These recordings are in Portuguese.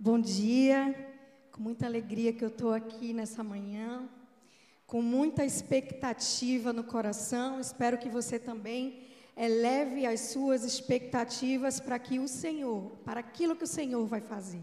Bom dia, com muita alegria que eu estou aqui nessa manhã, com muita expectativa no coração. Espero que você também eleve as suas expectativas para que o Senhor, para aquilo que o Senhor vai fazer.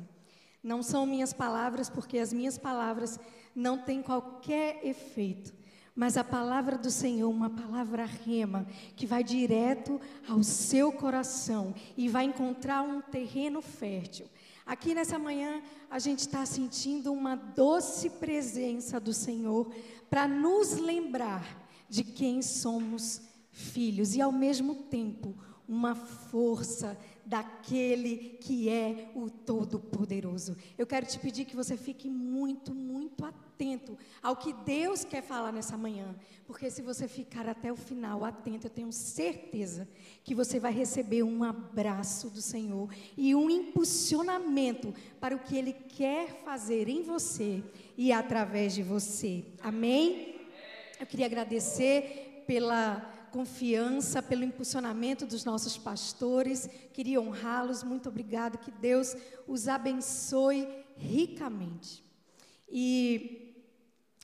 Não são minhas palavras, porque as minhas palavras não têm qualquer efeito mas a palavra do Senhor, uma palavra rema, que vai direto ao seu coração e vai encontrar um terreno fértil. Aqui nessa manhã, a gente está sentindo uma doce presença do Senhor para nos lembrar de quem somos filhos e, ao mesmo tempo, uma força daquele que é o Todo-Poderoso. Eu quero te pedir que você fique muito, muito atento ao que Deus quer falar nessa manhã, porque se você ficar até o final atento, eu tenho certeza que você vai receber um abraço do Senhor e um impulsionamento para o que Ele quer fazer em você e através de você. Amém? Eu queria agradecer pela confiança, pelo impulsionamento dos nossos pastores. Queria honrá-los. Muito obrigado. Que Deus os abençoe ricamente. E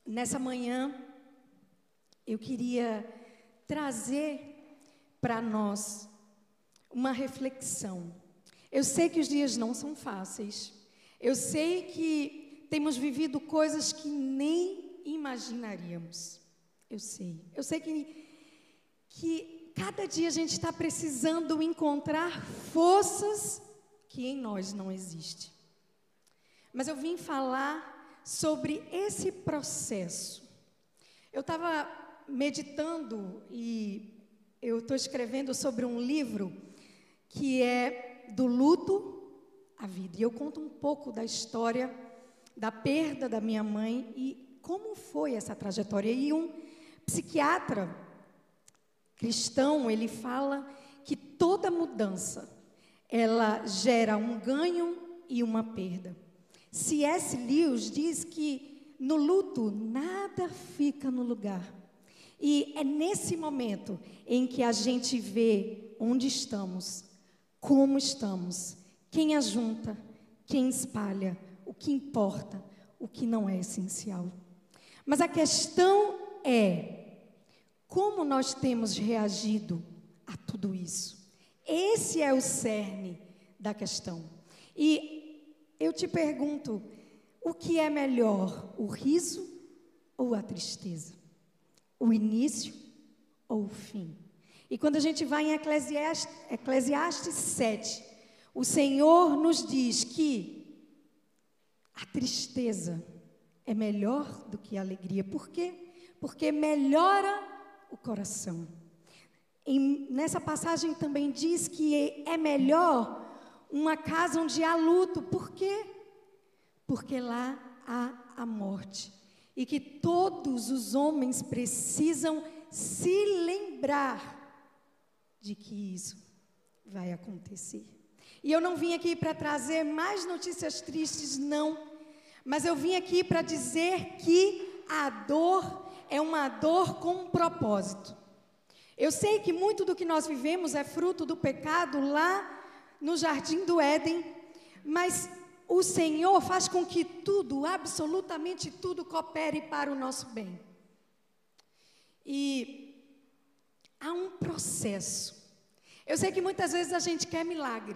nessa manhã eu queria trazer para nós uma reflexão. Eu sei que os dias não são fáceis. Eu sei que temos vivido coisas que nem imaginaríamos. Eu sei. Eu sei que que cada dia a gente está precisando encontrar forças que em nós não existem. Mas eu vim falar sobre esse processo. Eu estava meditando e eu estou escrevendo sobre um livro que é do luto à vida. E eu conto um pouco da história da perda da minha mãe e como foi essa trajetória. E um psiquiatra cristão, ele fala que toda mudança ela gera um ganho e uma perda. C.S. Lewis diz que no luto nada fica no lugar. E é nesse momento em que a gente vê onde estamos, como estamos, quem ajunta, quem espalha, o que importa, o que não é essencial. Mas a questão é como nós temos reagido a tudo isso? Esse é o cerne da questão. E eu te pergunto: o que é melhor, o riso ou a tristeza? O início ou o fim? E quando a gente vai em Eclesiastes, Eclesiastes 7, o Senhor nos diz que a tristeza é melhor do que a alegria. Por quê? Porque melhora o coração. E nessa passagem também diz que é melhor uma casa onde há luto. Por quê? Porque lá há a morte. E que todos os homens precisam se lembrar de que isso vai acontecer. E eu não vim aqui para trazer mais notícias tristes, não. Mas eu vim aqui para dizer que a dor é uma dor com um propósito. Eu sei que muito do que nós vivemos é fruto do pecado lá no jardim do Éden, mas o Senhor faz com que tudo, absolutamente tudo, coopere para o nosso bem. E há um processo. Eu sei que muitas vezes a gente quer milagre,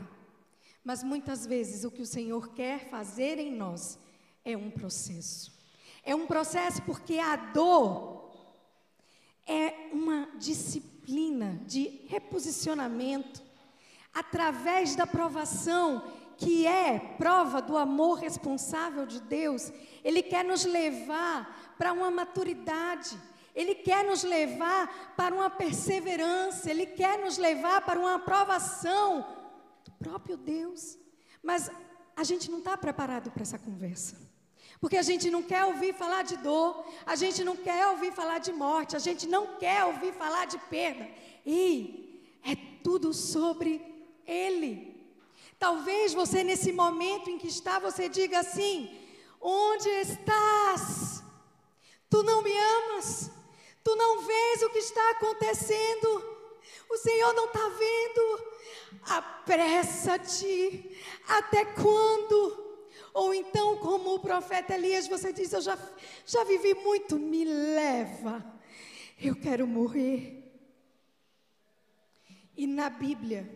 mas muitas vezes o que o Senhor quer fazer em nós é um processo. É um processo porque a dor é uma disciplina de reposicionamento através da provação, que é prova do amor responsável de Deus. Ele quer nos levar para uma maturidade. Ele quer nos levar para uma perseverança, Ele quer nos levar para uma aprovação do próprio Deus. Mas a gente não está preparado para essa conversa. Porque a gente não quer ouvir falar de dor, a gente não quer ouvir falar de morte, a gente não quer ouvir falar de perda. E é tudo sobre Ele. Talvez você, nesse momento em que está, você diga assim: Onde estás? Tu não me amas, tu não vês o que está acontecendo, o Senhor não está vendo. Apressa-te, até quando? Ou então, como o profeta Elias, você diz: Eu já, já vivi muito, me leva, eu quero morrer. E na Bíblia,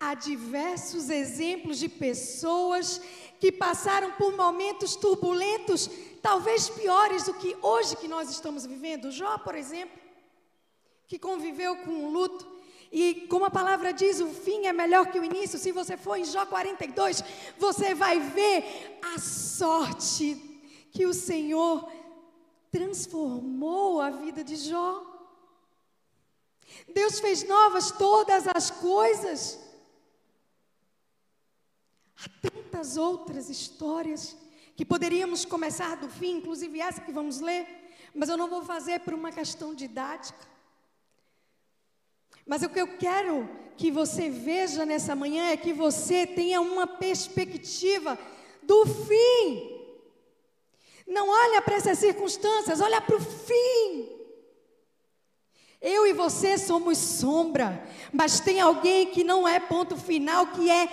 há diversos exemplos de pessoas que passaram por momentos turbulentos, talvez piores do que hoje que nós estamos vivendo. Jó, por exemplo, que conviveu com o luto e como a palavra diz, o fim é melhor que o início. Se você for em Jó 42, você vai ver a sorte que o Senhor transformou a vida de Jó. Deus fez novas todas as coisas. Há tantas outras histórias que poderíamos começar do fim, inclusive essa que vamos ler, mas eu não vou fazer por uma questão didática. Mas o que eu quero que você veja nessa manhã é que você tenha uma perspectiva do fim. Não olha para essas circunstâncias, olha para o fim. Eu e você somos sombra, mas tem alguém que não é ponto final, que é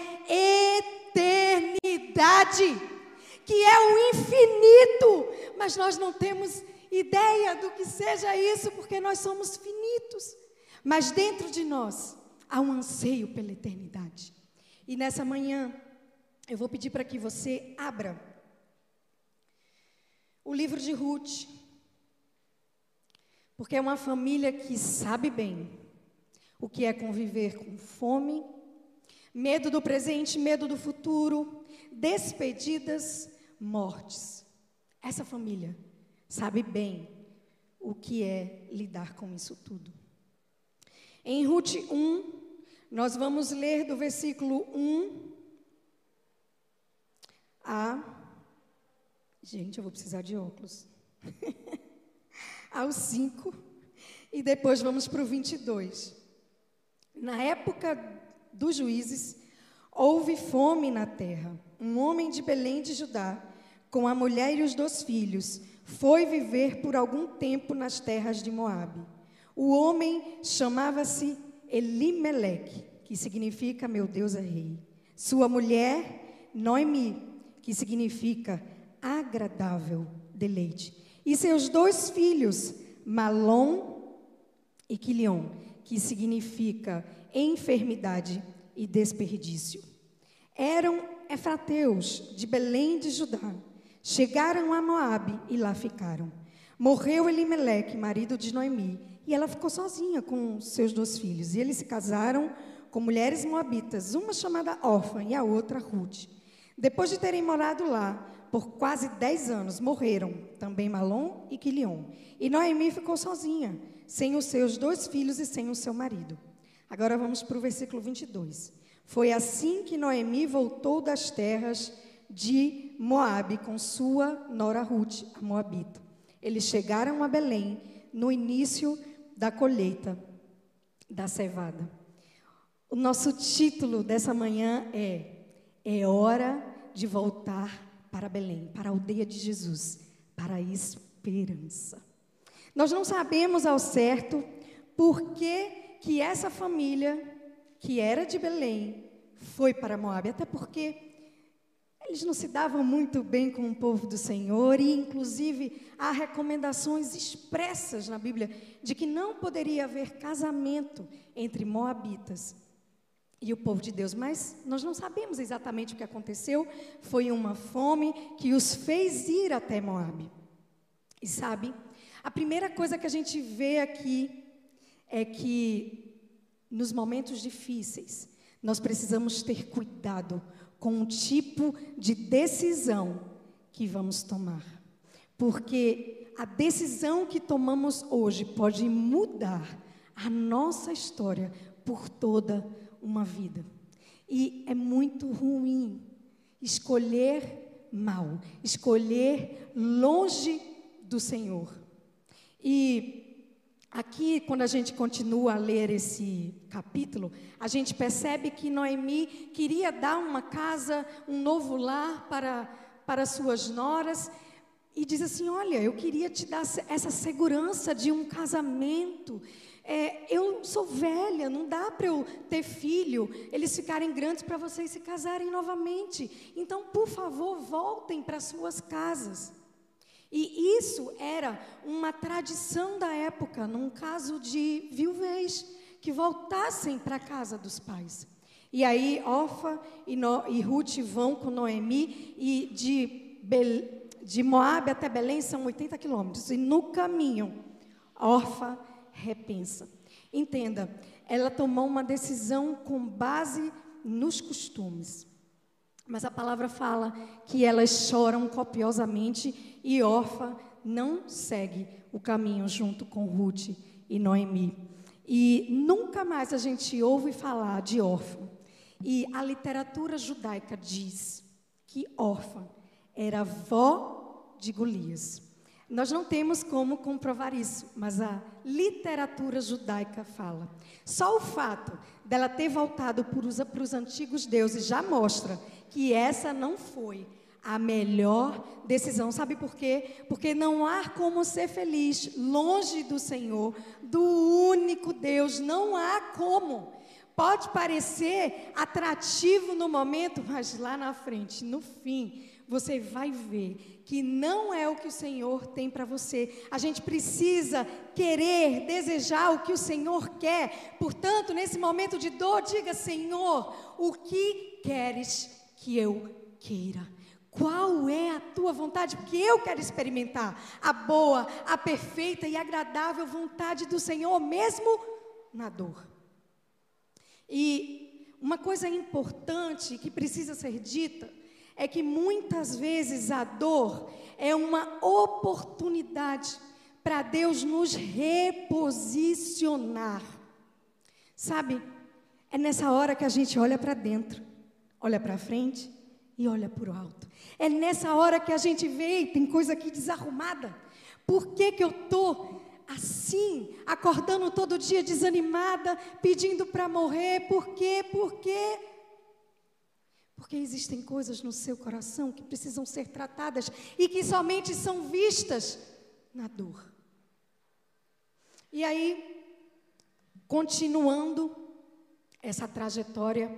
eternidade, que é o infinito, mas nós não temos ideia do que seja isso, porque nós somos finitos. Mas dentro de nós há um anseio pela eternidade. E nessa manhã, eu vou pedir para que você abra o livro de Ruth. Porque é uma família que sabe bem o que é conviver com fome, medo do presente, medo do futuro, despedidas, mortes. Essa família sabe bem o que é lidar com isso tudo. Em Ruth 1, nós vamos ler do versículo 1 a. Gente, eu vou precisar de óculos. ao 5. E depois vamos para o 22. Na época dos juízes, houve fome na terra. Um homem de Belém de Judá, com a mulher e os dois filhos, foi viver por algum tempo nas terras de Moabe. O homem chamava-se Elimeleque, que significa meu Deus é rei. Sua mulher, Noemi, que significa agradável deleite. E seus dois filhos, Malom e Quilion, que significa enfermidade e desperdício. Eram efrateus de Belém de Judá. Chegaram a Moabe e lá ficaram. Morreu Elimeleque, marido de Noemi, e ela ficou sozinha com seus dois filhos. E eles se casaram com mulheres moabitas, uma chamada Orfa e a outra Ruth. Depois de terem morado lá por quase dez anos, morreram também Malom e Quilion. E Noemi ficou sozinha, sem os seus dois filhos e sem o seu marido. Agora vamos para o versículo 22. Foi assim que Noemi voltou das terras de Moabe com sua nora Ruth, a moabita. Eles chegaram a Belém no início da colheita da cevada. O nosso título dessa manhã é É hora de voltar para Belém, para a aldeia de Jesus, para a esperança. Nós não sabemos ao certo por que, que essa família, que era de Belém, foi para Moab, até porque eles não se davam muito bem com o povo do Senhor e, inclusive, há recomendações expressas na Bíblia de que não poderia haver casamento entre moabitas e o povo de Deus, mas nós não sabemos exatamente o que aconteceu. Foi uma fome que os fez ir até Moabe. E sabe, a primeira coisa que a gente vê aqui é que nos momentos difíceis nós precisamos ter cuidado com o tipo de decisão que vamos tomar. Porque a decisão que tomamos hoje pode mudar a nossa história por toda uma vida. E é muito ruim escolher mal, escolher longe do Senhor. E Aqui, quando a gente continua a ler esse capítulo, a gente percebe que Noemi queria dar uma casa, um novo lar para, para suas noras, e diz assim: Olha, eu queria te dar essa segurança de um casamento, é, eu sou velha, não dá para eu ter filho, eles ficarem grandes para vocês se casarem novamente. Então, por favor, voltem para suas casas. E isso era uma tradição da época, num caso de viuvez, que voltassem para a casa dos pais. E aí, Orfa e, no, e Ruth vão com Noemi, e de, Be, de Moab até Belém são 80 quilômetros. E no caminho, Orfa repensa. Entenda, ela tomou uma decisão com base nos costumes. Mas a palavra fala que elas choram copiosamente e Orfa não segue o caminho junto com Ruth e Noemi. E nunca mais a gente ouve falar de órfã. E a literatura judaica diz que órfã era avó de Golias. Nós não temos como comprovar isso, mas a literatura judaica fala. Só o fato dela ter voltado para os antigos deuses já mostra que essa não foi a melhor decisão. Sabe por quê? Porque não há como ser feliz longe do Senhor, do único Deus. Não há como. Pode parecer atrativo no momento, mas lá na frente, no fim, você vai ver que não é o que o Senhor tem para você. A gente precisa querer, desejar o que o Senhor quer. Portanto, nesse momento de dor, diga: Senhor, o que queres que eu queira? Qual é a tua vontade? Porque eu quero experimentar a boa, a perfeita e agradável vontade do Senhor, mesmo na dor. E uma coisa importante que precisa ser dita é que muitas vezes a dor é uma oportunidade para Deus nos reposicionar. Sabe? É nessa hora que a gente olha para dentro, olha para frente e olha para o alto. É nessa hora que a gente vê, tem coisa aqui desarrumada. Por que, que eu estou assim, acordando todo dia desanimada, pedindo para morrer? Por quê? Por quê? Porque existem coisas no seu coração que precisam ser tratadas e que somente são vistas na dor. E aí, continuando essa trajetória,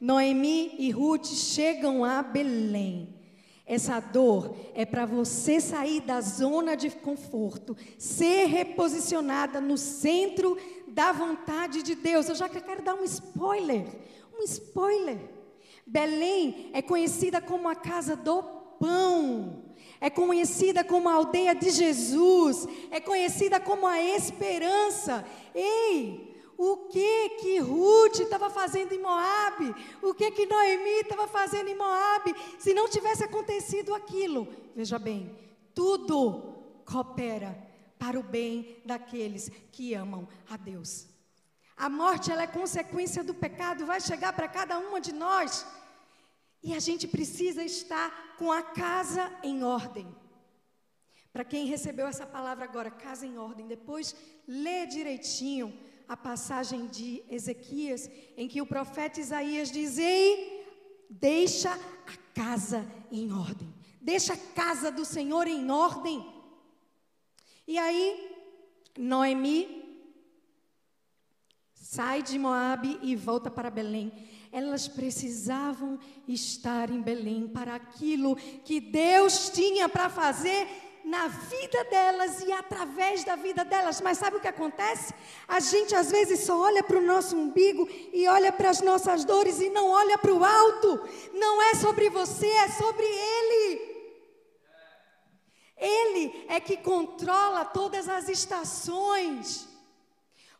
Noemi e Ruth chegam a Belém. Essa dor é para você sair da zona de conforto, ser reposicionada no centro da vontade de Deus. Eu já quero dar um spoiler, um spoiler. Belém é conhecida como a casa do pão, é conhecida como a aldeia de Jesus, é conhecida como a esperança. Ei, o que que Ruth estava fazendo em Moabe? O que que Noemi estava fazendo em Moabe? Se não tivesse acontecido aquilo, veja bem, tudo coopera para o bem daqueles que amam a Deus. A morte ela é consequência do pecado, vai chegar para cada uma de nós. E a gente precisa estar com a casa em ordem. Para quem recebeu essa palavra agora, casa em ordem, depois lê direitinho a passagem de Ezequias, em que o profeta Isaías diz: Ei, deixa a casa em ordem, deixa a casa do Senhor em ordem. E aí, Noemi sai de Moabe e volta para Belém elas precisavam estar em Belém para aquilo que Deus tinha para fazer na vida delas e através da vida delas. Mas sabe o que acontece? A gente às vezes só olha para o nosso umbigo e olha para as nossas dores e não olha para o alto. Não é sobre você, é sobre Ele. Ele é que controla todas as estações.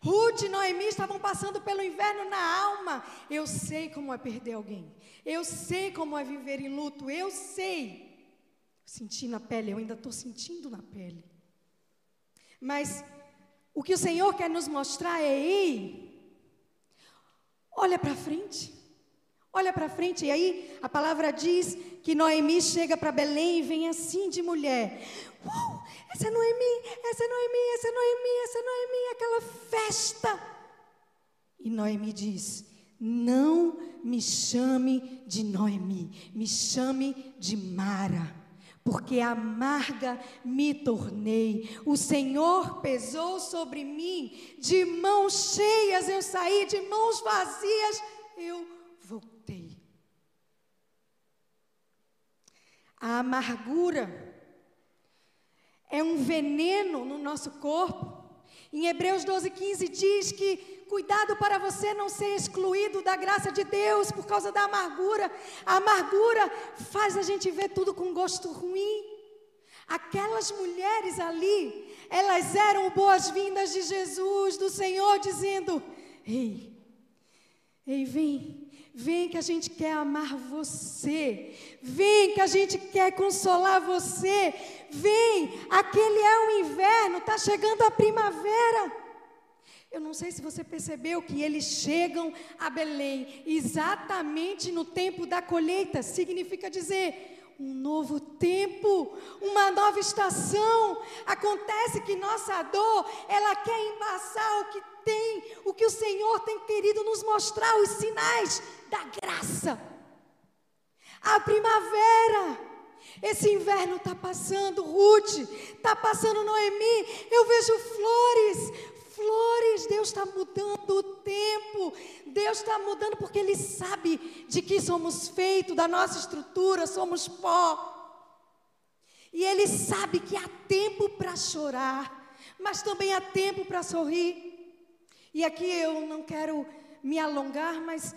Ruth e Noemi estavam passando pelo inverno na alma. Eu sei como é perder alguém. Eu sei como é viver em luto. Eu sei. Senti na pele, eu ainda estou sentindo na pele. Mas o que o Senhor quer nos mostrar é: ei, olha para frente. Olha para frente, e aí a palavra diz que Noemi chega para Belém e vem assim de mulher. Uh, essa é Noemi, essa é Noemi, essa é Noemi, essa é Noemi, aquela festa. E Noemi diz: Não me chame de Noemi, me chame de Mara, porque amarga me tornei. O Senhor pesou sobre mim, de mãos cheias eu saí, de mãos vazias eu voltei. A amargura é um veneno no nosso corpo. Em Hebreus 12, 15 diz que cuidado para você não ser excluído da graça de Deus por causa da amargura. A amargura faz a gente ver tudo com gosto ruim. Aquelas mulheres ali, elas eram boas-vindas de Jesus, do Senhor, dizendo: Ei, ei, vem, Vem que a gente quer amar você. Vem que a gente quer consolar você. Vem, aquele é o inverno, está chegando a primavera. Eu não sei se você percebeu que eles chegam a Belém exatamente no tempo da colheita. Significa dizer um novo tempo, uma nova estação. Acontece que nossa dor, ela quer embaçar o que tem, o que o Senhor tem querido nos mostrar, os sinais da graça. A primavera, esse inverno está passando, Ruth, está passando Noemi, eu vejo flores, flores, Deus está mudando o tempo, Deus está mudando porque Ele sabe de que somos feitos, da nossa estrutura, somos pó. E Ele sabe que há tempo para chorar, mas também há tempo para sorrir. E aqui eu não quero me alongar, mas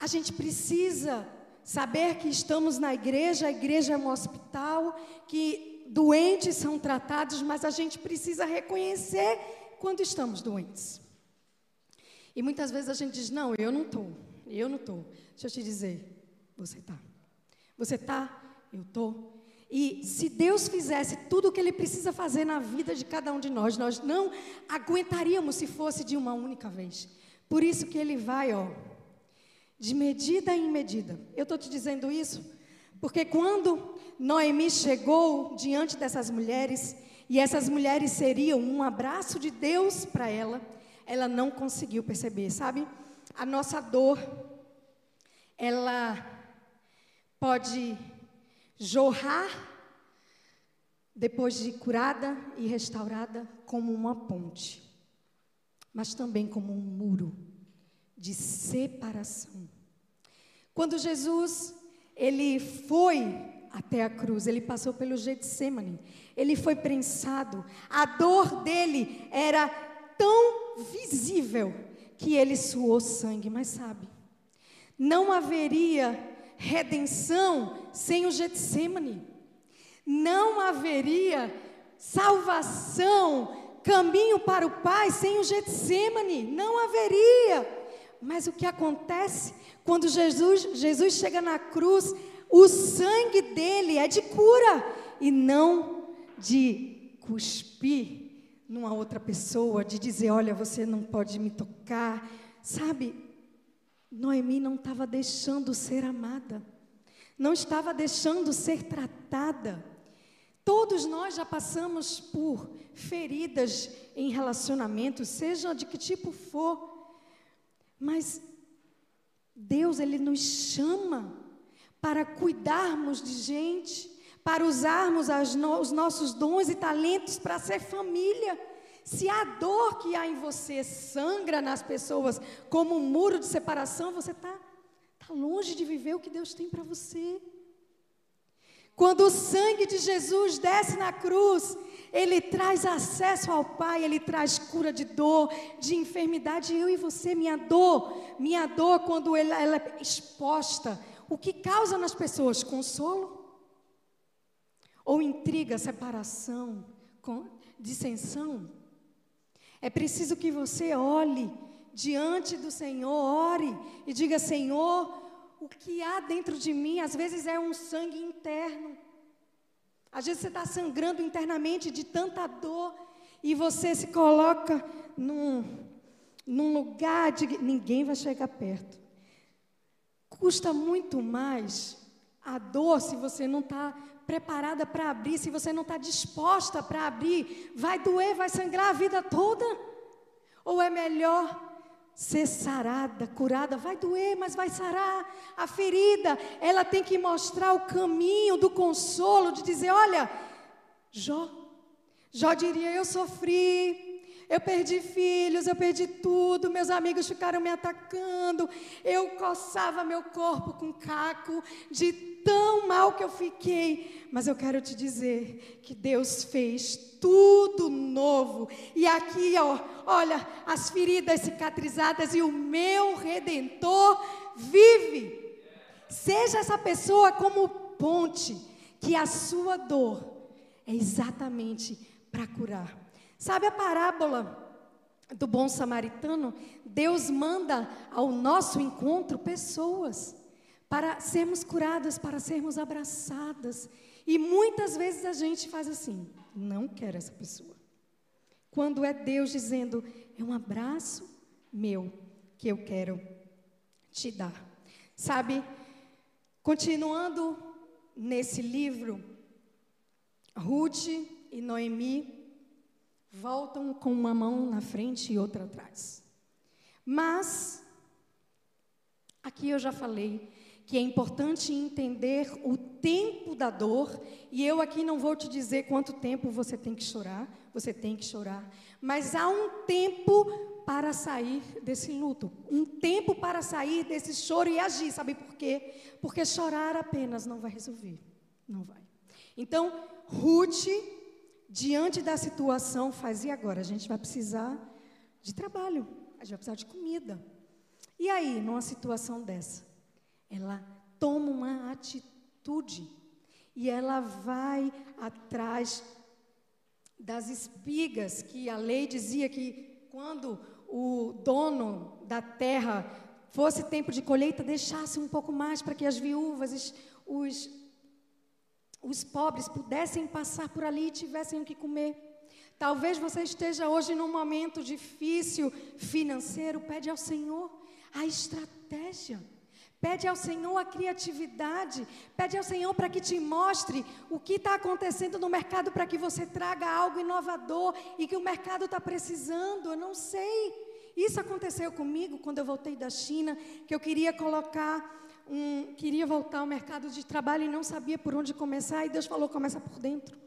a gente precisa saber que estamos na igreja, a igreja é um hospital, que doentes são tratados, mas a gente precisa reconhecer quando estamos doentes. E muitas vezes a gente diz: Não, eu não estou, eu não estou. Deixa eu te dizer: Você está. Você está, eu estou. E se Deus fizesse tudo o que Ele precisa fazer na vida de cada um de nós, nós não aguentaríamos se fosse de uma única vez. Por isso que Ele vai, ó, de medida em medida. Eu estou te dizendo isso porque quando Noemi chegou diante dessas mulheres, e essas mulheres seriam um abraço de Deus para ela, ela não conseguiu perceber, sabe? A nossa dor, ela pode jorrar depois de curada e restaurada como uma ponte, mas também como um muro de separação. Quando Jesus ele foi até a cruz, ele passou pelo Getsemane, ele foi prensado. A dor dele era tão visível que ele suou sangue, mas sabe, não haveria redenção sem o Getsemane. Não haveria salvação, caminho para o Pai sem o Getsemane, não haveria. Mas o que acontece quando Jesus, Jesus chega na cruz, o sangue dele é de cura e não de cuspir numa outra pessoa, de dizer: olha, você não pode me tocar. Sabe, Noemi não estava deixando ser amada, não estava deixando ser tratada. Todos nós já passamos por feridas em relacionamentos, seja de que tipo for, mas Deus, Ele nos chama para cuidarmos de gente, para usarmos no, os nossos dons e talentos para ser família. Se a dor que há em você sangra nas pessoas como um muro de separação, você está tá longe de viver o que Deus tem para você. Quando o sangue de Jesus desce na cruz, ele traz acesso ao Pai, ele traz cura de dor, de enfermidade. Eu e você, minha dor, minha dor, quando ela, ela é exposta, o que causa nas pessoas? Consolo? ou intriga, separação, dissensão, é preciso que você olhe diante do Senhor, ore e diga: Senhor, o que há dentro de mim, às vezes é um sangue interno. Às vezes você está sangrando internamente de tanta dor e você se coloca num, num lugar de ninguém vai chegar perto. Custa muito mais a dor se você não está preparada para abrir, se você não está disposta para abrir, vai doer, vai sangrar a vida toda? Ou é melhor ser sarada, curada, vai doer, mas vai sarar. A ferida, ela tem que mostrar o caminho do consolo, de dizer: olha, Jó, Jó diria: eu sofri, eu perdi filhos, eu perdi tudo, meus amigos ficaram me atacando, eu coçava meu corpo com caco, de tão mal que eu fiquei. Mas eu quero te dizer que Deus fez tudo novo. E aqui, ó, olha, as feridas cicatrizadas e o meu redentor vive. Seja essa pessoa como ponte, que a sua dor é exatamente para curar. Sabe a parábola do bom samaritano? Deus manda ao nosso encontro pessoas para sermos curadas, para sermos abraçadas. E muitas vezes a gente faz assim: não quero essa pessoa. Quando é Deus dizendo, é um abraço meu que eu quero te dar. Sabe, continuando nesse livro, Ruth e Noemi voltam com uma mão na frente e outra atrás. Mas, aqui eu já falei que é importante entender o tempo da dor, e eu aqui não vou te dizer quanto tempo você tem que chorar, você tem que chorar, mas há um tempo para sair desse luto, um tempo para sair desse choro e agir, sabe por quê? Porque chorar apenas não vai resolver, não vai. Então, Ruth diante da situação, faz e agora? A gente vai precisar de trabalho, a gente vai precisar de comida. E aí, numa situação dessa, ela toma uma atitude e ela vai atrás das espigas que a lei dizia que quando o dono da terra fosse tempo de colheita, deixasse um pouco mais para que as viúvas, os os pobres pudessem passar por ali e tivessem o que comer. Talvez você esteja hoje num momento difícil financeiro, pede ao Senhor a estratégia. Pede ao Senhor a criatividade, pede ao Senhor para que te mostre o que está acontecendo no mercado para que você traga algo inovador e que o mercado está precisando. Eu não sei. Isso aconteceu comigo quando eu voltei da China, que eu queria colocar um, queria voltar ao mercado de trabalho e não sabia por onde começar, e Deus falou: começa por dentro.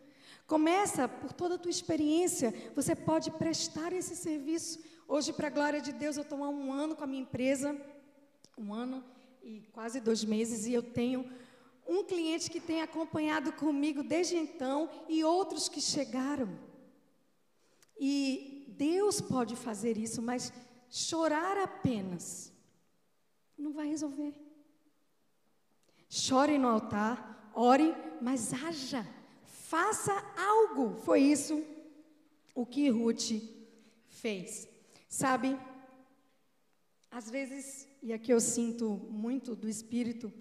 Começa por toda a tua experiência, você pode prestar esse serviço. Hoje, para a glória de Deus, eu estou há um ano com a minha empresa, um ano e quase dois meses, e eu tenho um cliente que tem acompanhado comigo desde então e outros que chegaram. E Deus pode fazer isso, mas chorar apenas não vai resolver. Chore no altar, ore, mas haja, faça algo. Foi isso o que Ruth fez. Sabe, às vezes, e aqui eu sinto muito do Espírito,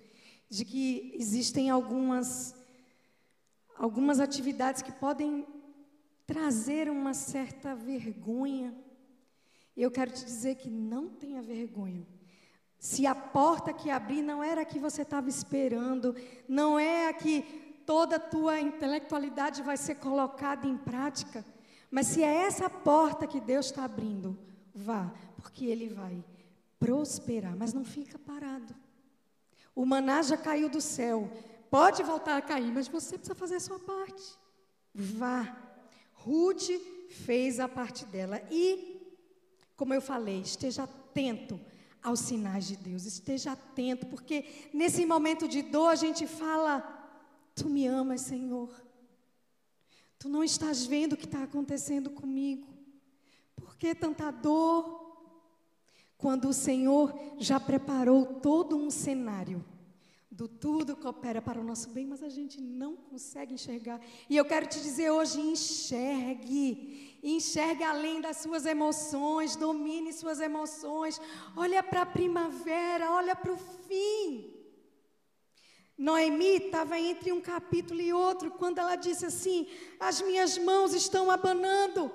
de que existem algumas, algumas atividades que podem trazer uma certa vergonha. Eu quero te dizer que não tenha vergonha se a porta que abri não era a que você estava esperando, não é a que toda a tua intelectualidade vai ser colocada em prática, mas se é essa porta que Deus está abrindo, vá, porque Ele vai prosperar, mas não fica parado. O maná já caiu do céu, pode voltar a cair, mas você precisa fazer a sua parte. Vá. Ruth fez a parte dela e, como eu falei, esteja atento aos sinais de Deus. Esteja atento, porque nesse momento de dor a gente fala: Tu me amas, Senhor. Tu não estás vendo o que está acontecendo comigo. Por que tanta dor? Quando o Senhor já preparou todo um cenário do tudo coopera para o nosso bem, mas a gente não consegue enxergar. E eu quero te dizer hoje: enxergue, enxergue além das suas emoções, domine suas emoções, olha para a primavera, olha para o fim. Noemi estava entre um capítulo e outro, quando ela disse assim: As minhas mãos estão abanando.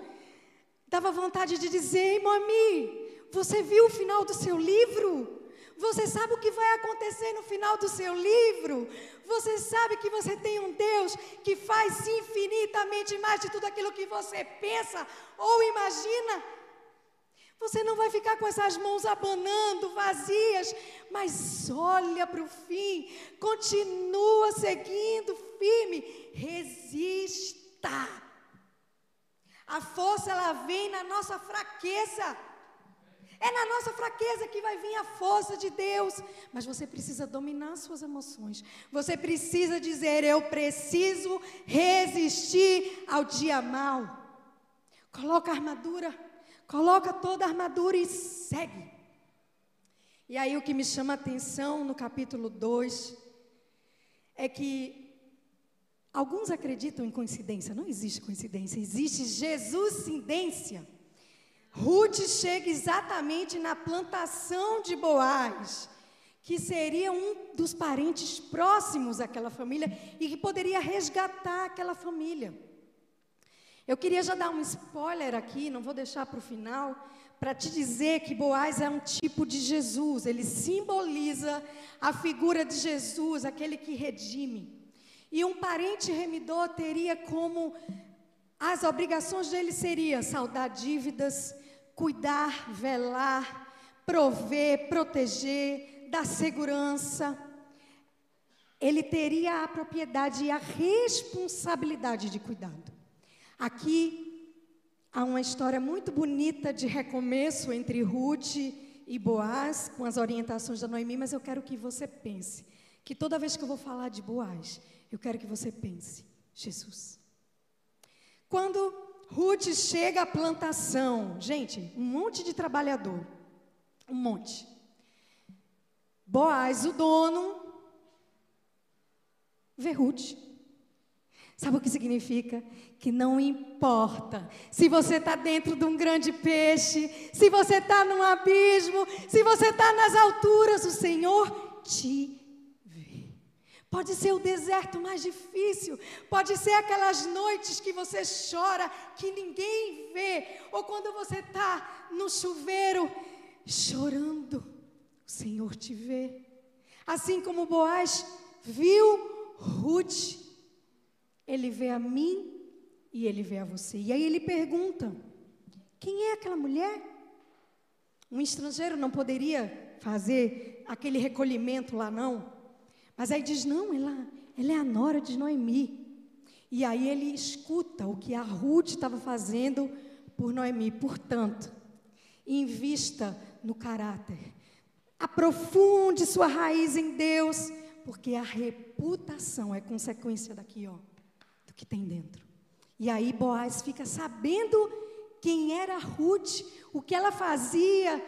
Dava vontade de dizer: Noemi, você viu o final do seu livro? Você sabe o que vai acontecer no final do seu livro? Você sabe que você tem um Deus que faz infinitamente mais de tudo aquilo que você pensa ou imagina? Você não vai ficar com essas mãos abanando, vazias, mas olha para o fim, continua seguindo firme, resista. A força ela vem na nossa fraqueza. É na nossa fraqueza que vai vir a força de Deus. Mas você precisa dominar suas emoções. Você precisa dizer: Eu preciso resistir ao dia mal. Coloca a armadura. Coloca toda a armadura e segue. E aí o que me chama a atenção no capítulo 2 é que alguns acreditam em coincidência. Não existe coincidência, existe Jesuscidência. Ruth chega exatamente na plantação de Boaz, que seria um dos parentes próximos àquela família e que poderia resgatar aquela família. Eu queria já dar um spoiler aqui, não vou deixar para o final, para te dizer que Boaz é um tipo de Jesus, ele simboliza a figura de Jesus, aquele que redime. E um parente remidor teria como as obrigações dele seria saldar dívidas, cuidar, velar, prover, proteger, dar segurança. Ele teria a propriedade e a responsabilidade de cuidado. Aqui há uma história muito bonita de recomeço entre Ruth e Boaz, com as orientações da Noemi, mas eu quero que você pense que toda vez que eu vou falar de Boaz, eu quero que você pense, Jesus. Quando Ruth chega à plantação, gente, um monte de trabalhador, um monte. Boaz, o dono, vê Ruth. Sabe o que significa? Que não importa se você está dentro de um grande peixe, se você está num abismo, se você está nas alturas, o Senhor te. Pode ser o deserto mais difícil, pode ser aquelas noites que você chora, que ninguém vê, ou quando você está no chuveiro chorando, o Senhor te vê. Assim como Boaz viu Ruth ele vê a mim e ele vê a você. E aí ele pergunta: quem é aquela mulher? Um estrangeiro não poderia fazer aquele recolhimento lá, não. Mas aí diz: não, ela, ela é a nora de Noemi. E aí ele escuta o que a Ruth estava fazendo por Noemi. Portanto, invista no caráter. Aprofunde sua raiz em Deus, porque a reputação é consequência daqui, ó que tem dentro. E aí Boaz fica sabendo quem era Ruth, o que ela fazia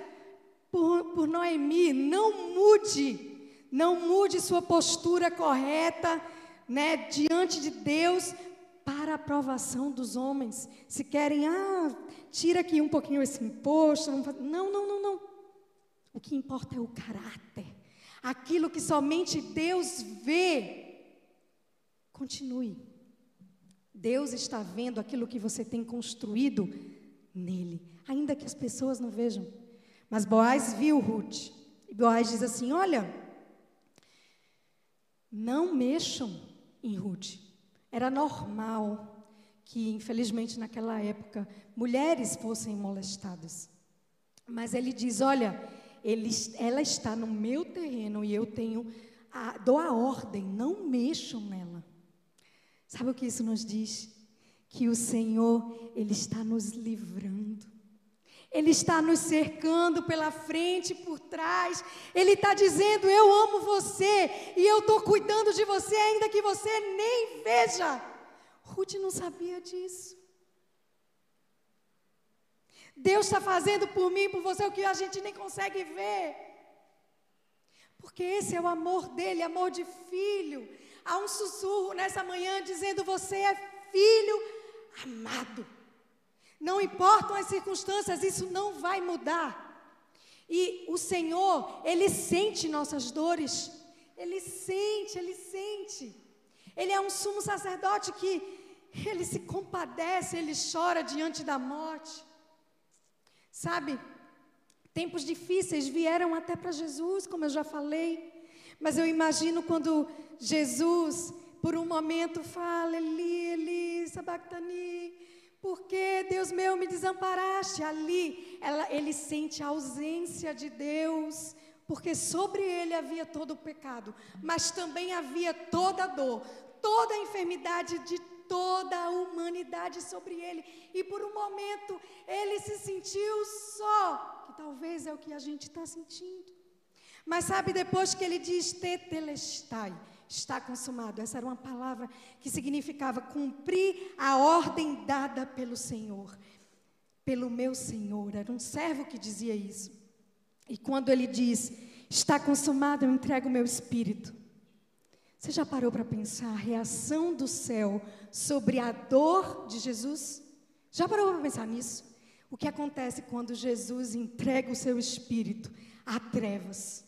por, por Noemi. Não mude, não mude sua postura correta, né, diante de Deus para a aprovação dos homens. Se querem, ah, tira aqui um pouquinho esse imposto. Não, não, não, não. O que importa é o caráter. Aquilo que somente Deus vê. Continue. Deus está vendo aquilo que você tem construído nele, ainda que as pessoas não vejam. Mas Boaz viu Ruth. E Boaz diz assim: Olha, não mexam em Ruth. Era normal que, infelizmente, naquela época, mulheres fossem molestadas. Mas ele diz: Olha, ele, ela está no meu terreno e eu tenho, a, dou a ordem, não mexam nela. Sabe o que isso nos diz? Que o Senhor, Ele está nos livrando. Ele está nos cercando pela frente por trás. Ele está dizendo: Eu amo você e eu estou cuidando de você, ainda que você nem veja. Ruth não sabia disso. Deus está fazendo por mim, por você, o que a gente nem consegue ver. Porque esse é o amor dele, amor de filho. Há um sussurro nessa manhã dizendo: Você é filho amado. Não importam as circunstâncias, isso não vai mudar. E o Senhor, Ele sente nossas dores. Ele sente, Ele sente. Ele é um sumo sacerdote que Ele se compadece, Ele chora diante da morte. Sabe, tempos difíceis vieram até para Jesus, como eu já falei. Mas eu imagino quando Jesus, por um momento, fala, Eli, Eli, sabactani, Porque, Deus meu, me desamparaste. Ali, ela, ele sente a ausência de Deus, porque sobre ele havia todo o pecado, mas também havia toda a dor, toda a enfermidade de toda a humanidade sobre ele. E por um momento ele se sentiu só, que talvez é o que a gente está sentindo. Mas sabe, depois que ele diz tetelestai, está consumado. Essa era uma palavra que significava cumprir a ordem dada pelo Senhor, pelo meu Senhor. Era um servo que dizia isso. E quando ele diz, está consumado, eu entrego o meu espírito. Você já parou para pensar a reação do céu sobre a dor de Jesus? Já parou para pensar nisso? O que acontece quando Jesus entrega o seu espírito a trevas,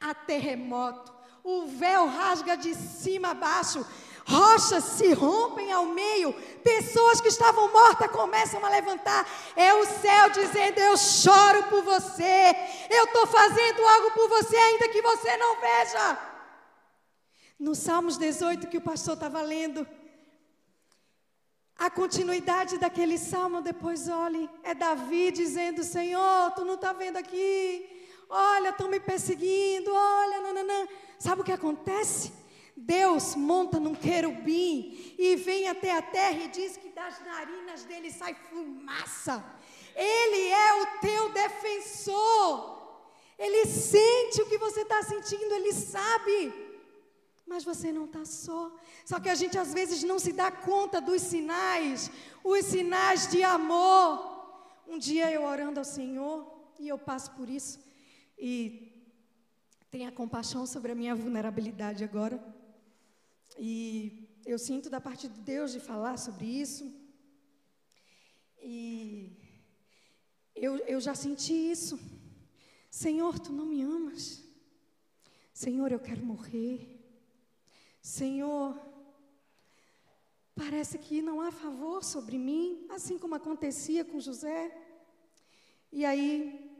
a terremoto, o véu rasga de cima a baixo, rochas se rompem ao meio, pessoas que estavam mortas começam a levantar. É o céu dizendo: Eu choro por você, eu estou fazendo algo por você, ainda que você não veja. No Salmos 18 que o pastor estava lendo, a continuidade daquele salmo, depois olhe, é Davi dizendo: Senhor, tu não está vendo aqui, olha, estão me perseguindo, olha, nananã. Sabe o que acontece? Deus monta num querubim e vem até a terra e diz que das narinas dele sai fumaça. Ele é o teu defensor. Ele sente o que você está sentindo, ele sabe. Mas você não está só. Só que a gente às vezes não se dá conta dos sinais, os sinais de amor. Um dia eu orando ao Senhor, e eu passo por isso, e Tenha compaixão sobre a minha vulnerabilidade agora. E eu sinto da parte de Deus de falar sobre isso. E eu, eu já senti isso. Senhor, tu não me amas. Senhor, eu quero morrer. Senhor, parece que não há favor sobre mim, assim como acontecia com José. E aí,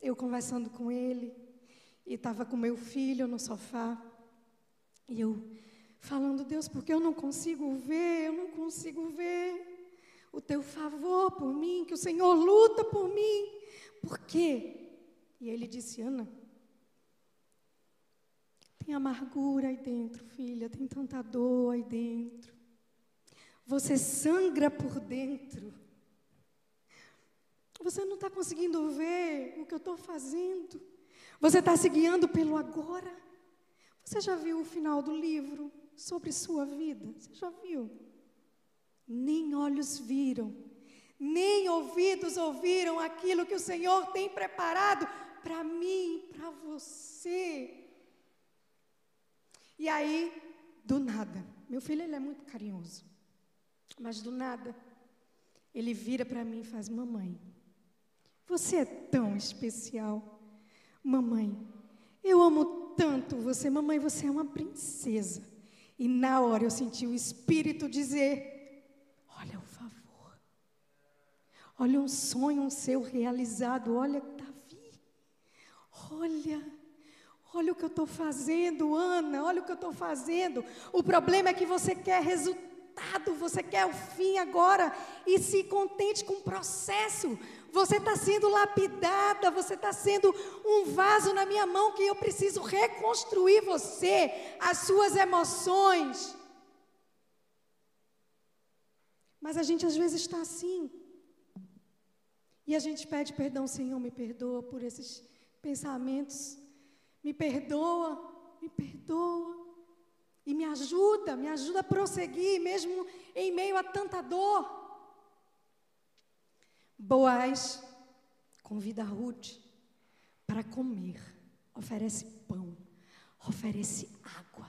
eu conversando com ele, e estava com meu filho no sofá. E eu falando, Deus, porque eu não consigo ver, eu não consigo ver o teu favor por mim, que o Senhor luta por mim. Por quê? E ele disse, Ana, tem amargura aí dentro, filha, tem tanta dor aí dentro. Você sangra por dentro. Você não está conseguindo ver o que eu estou fazendo. Você está se guiando pelo agora. Você já viu o final do livro sobre sua vida? Você já viu? Nem olhos viram, nem ouvidos ouviram aquilo que o Senhor tem preparado para mim, para você. E aí, do nada, meu filho ele é muito carinhoso, mas do nada, ele vira para mim e faz: Mamãe, você é tão especial. Mamãe, eu amo tanto você, mamãe, você é uma princesa. E na hora eu senti o Espírito dizer: Olha o favor, olha um sonho seu realizado, olha, Davi, olha, olha o que eu estou fazendo, Ana, olha o que eu estou fazendo. O problema é que você quer resultado você quer o fim agora e se contente com o processo. Você está sendo lapidada, você está sendo um vaso na minha mão que eu preciso reconstruir você, as suas emoções. Mas a gente às vezes está assim. E a gente pede perdão, Senhor, me perdoa por esses pensamentos. Me perdoa, me perdoa. E me ajuda, me ajuda a prosseguir, mesmo em meio a tanta dor. Boaz convida Ruth para comer, oferece pão, oferece água.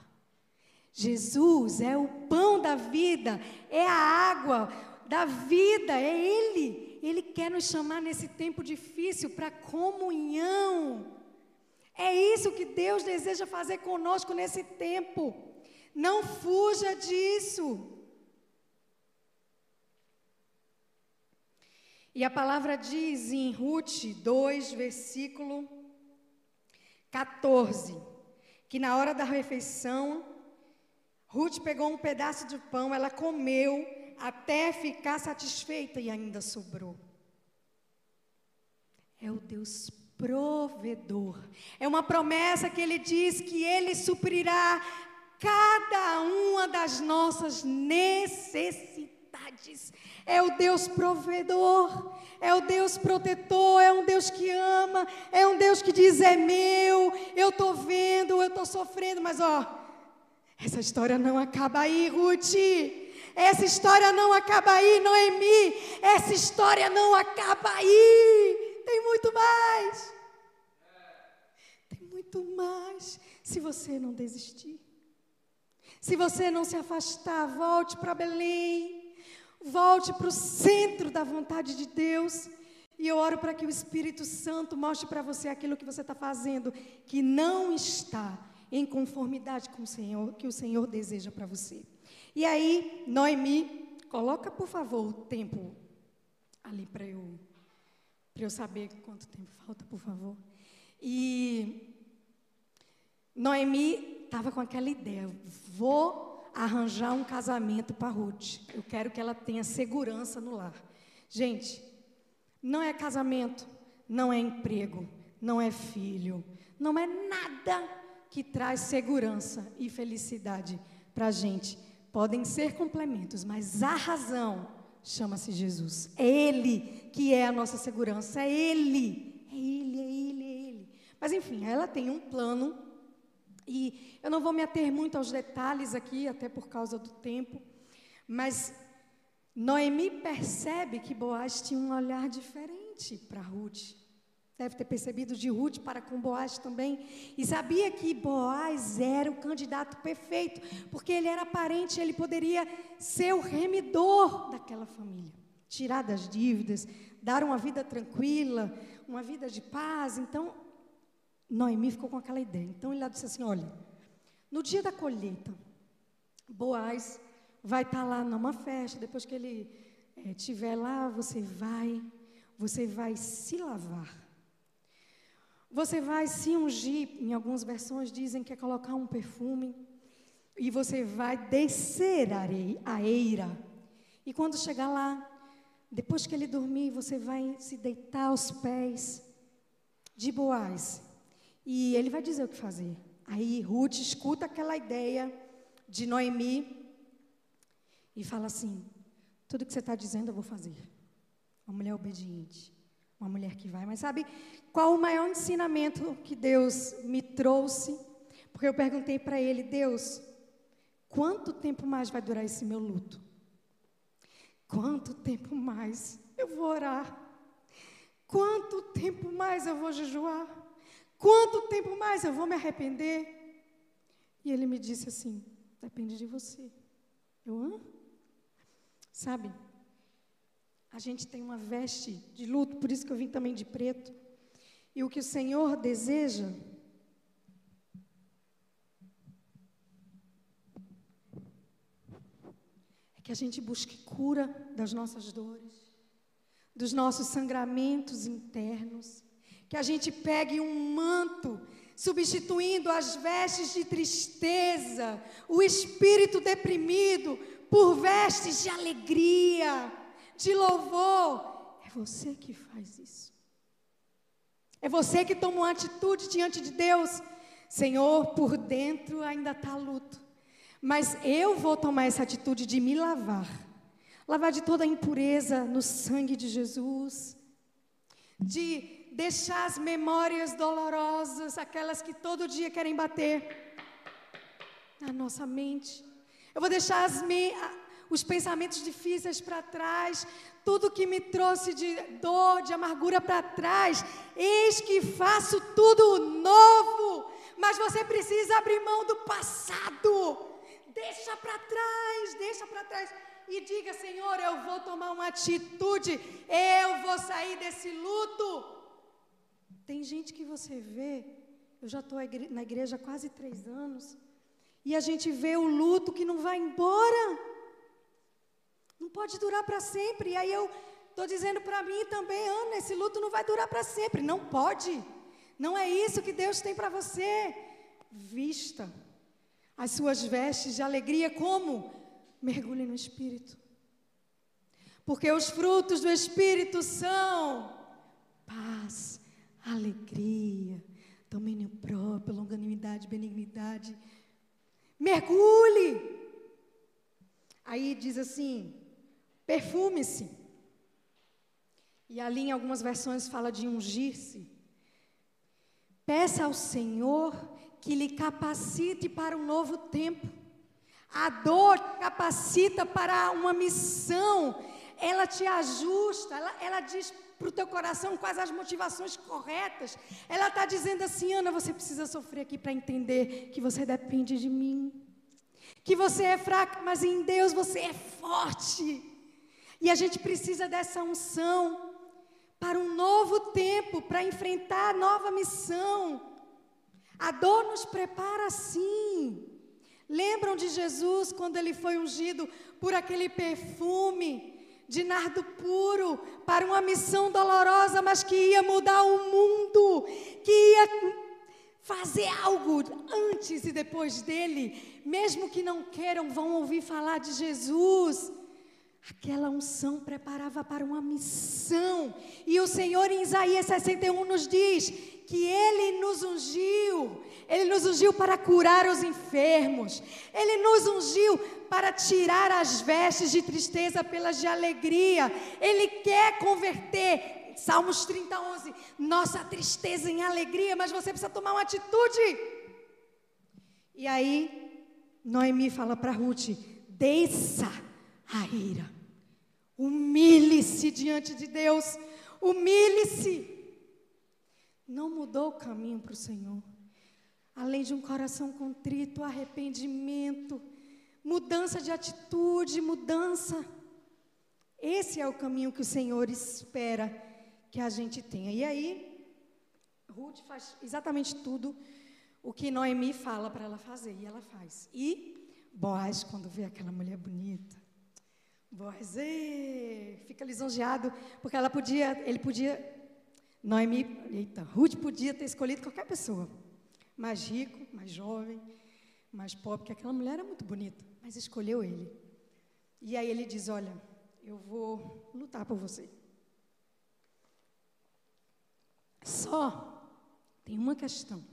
Jesus é o pão da vida, é a água da vida, é Ele. Ele quer nos chamar nesse tempo difícil para comunhão. É isso que Deus deseja fazer conosco nesse tempo. Não fuja disso. E a palavra diz em Ruth 2, versículo 14, que na hora da refeição, Ruth pegou um pedaço de pão, ela comeu, até ficar satisfeita e ainda sobrou. É o Deus provedor. É uma promessa que ele diz que ele suprirá cada uma das nossas necessidades. É o Deus provedor, é o Deus protetor, é um Deus que ama, é um Deus que diz: é meu, eu estou vendo, eu estou sofrendo, mas ó, essa história não acaba aí, Ruth. Essa história não acaba aí, Noemi. Essa história não acaba aí. Tem muito mais. Tem muito mais. Se você não desistir. Se você não se afastar, volte para Belém. Volte para o centro da vontade de Deus. E eu oro para que o Espírito Santo mostre para você aquilo que você está fazendo, que não está em conformidade com o Senhor, que o Senhor deseja para você. E aí, Noemi, coloca por favor o tempo ali para eu, eu saber quanto tempo falta, por favor. E Noemi estava com aquela ideia: vou arranjar um casamento para Ruth. Eu quero que ela tenha segurança no lar. Gente, não é casamento, não é emprego, não é filho, não é nada que traz segurança e felicidade para a gente. Podem ser complementos, mas a razão chama-se Jesus. É Ele que é a nossa segurança, é Ele, é Ele, é Ele, é Ele. Mas enfim, ela tem um plano e eu não vou me ater muito aos detalhes aqui, até por causa do tempo, mas Noemi percebe que Boaz tinha um olhar diferente para Ruth. Deve ter percebido de Ruth para com Boaz também, e sabia que Boaz era o candidato perfeito, porque ele era parente, ele poderia ser o remidor daquela família, tirar das dívidas, dar uma vida tranquila, uma vida de paz. Então, Noemi ficou com aquela ideia. Então, ele disse assim: Olha, no dia da colheita, Boaz vai estar lá numa festa, depois que ele estiver eh, lá, você vai, você vai se lavar você vai se ungir, em algumas versões dizem que é colocar um perfume, e você vai descer a eira. E quando chegar lá, depois que ele dormir, você vai se deitar aos pés de Boaz. E ele vai dizer o que fazer. Aí Ruth escuta aquela ideia de Noemi e fala assim: tudo que você está dizendo eu vou fazer. Uma mulher obediente uma mulher que vai. Mas sabe qual o maior ensinamento que Deus me trouxe? Porque eu perguntei para ele, Deus, quanto tempo mais vai durar esse meu luto? Quanto tempo mais eu vou orar? Quanto tempo mais eu vou jejuar? Quanto tempo mais eu vou me arrepender? E ele me disse assim: depende de você. Eu, hã? Sabe? A gente tem uma veste de luto, por isso que eu vim também de preto. E o que o Senhor deseja é que a gente busque cura das nossas dores, dos nossos sangramentos internos, que a gente pegue um manto substituindo as vestes de tristeza, o espírito deprimido por vestes de alegria de louvor. É você que faz isso. É você que toma uma atitude diante de Deus. Senhor, por dentro ainda está luto. Mas eu vou tomar essa atitude de me lavar. Lavar de toda a impureza no sangue de Jesus. De deixar as memórias dolorosas, aquelas que todo dia querem bater na nossa mente. Eu vou deixar me, os pensamentos difíceis para trás, tudo que me trouxe de dor, de amargura para trás. Eis que faço tudo novo, mas você precisa abrir mão do passado. Deixa para trás, deixa para trás e diga: Senhor, eu vou tomar uma atitude, eu vou sair desse luto. Tem gente que você vê, eu já estou na igreja há quase três anos, e a gente vê o luto que não vai embora. Não pode durar para sempre. E aí eu estou dizendo para mim também, Ana, esse luto não vai durar para sempre. Não pode. Não é isso que Deus tem para você. Vista as suas vestes de alegria como? Mergulhe no Espírito. Porque os frutos do Espírito são paz, alegria, domínio próprio, longanimidade, benignidade. Mergulhe. Aí diz assim: perfume-se. E ali em algumas versões fala de ungir-se. Peça ao Senhor que lhe capacite para um novo tempo. A dor capacita para uma missão, ela te ajusta, ela, ela diz para o teu coração quais as motivações corretas. Ela está dizendo assim: Ana, você precisa sofrer aqui para entender que você depende de mim, que você é fraca, mas em Deus você é forte. E a gente precisa dessa unção para um novo tempo, para enfrentar nova missão. A dor nos prepara sim. Lembram de Jesus quando ele foi ungido por aquele perfume de nardo puro para uma missão dolorosa, mas que ia mudar o mundo, que ia fazer algo antes e depois dele, mesmo que não queiram, vão ouvir falar de Jesus. Aquela unção preparava para uma missão. E o Senhor em Isaías 61 nos diz que Ele nos ungiu. Ele nos ungiu para curar os enfermos. Ele nos ungiu para tirar as vestes de tristeza pelas de alegria. Ele quer converter, Salmos 30, 11, nossa tristeza em alegria, mas você precisa tomar uma atitude. E aí, Noemi fala para Ruth: desça a ira. Humilhe-se diante de Deus. Humilhe-se. Não mudou o caminho para o Senhor. Além de um coração contrito, arrependimento, mudança de atitude, mudança. Esse é o caminho que o Senhor espera que a gente tenha. E aí, Ruth faz exatamente tudo o que Noemi fala para ela fazer, e ela faz. E Boaz, quando vê aquela mulher bonita, Boaz fica lisonjeado, porque ela podia, ele podia, Noemi, eita, Ruth podia ter escolhido qualquer pessoa, mais rico, mais jovem, mais pobre, porque aquela mulher era muito bonita, mas escolheu ele. E aí ele diz: Olha, eu vou lutar por você. Só tem uma questão.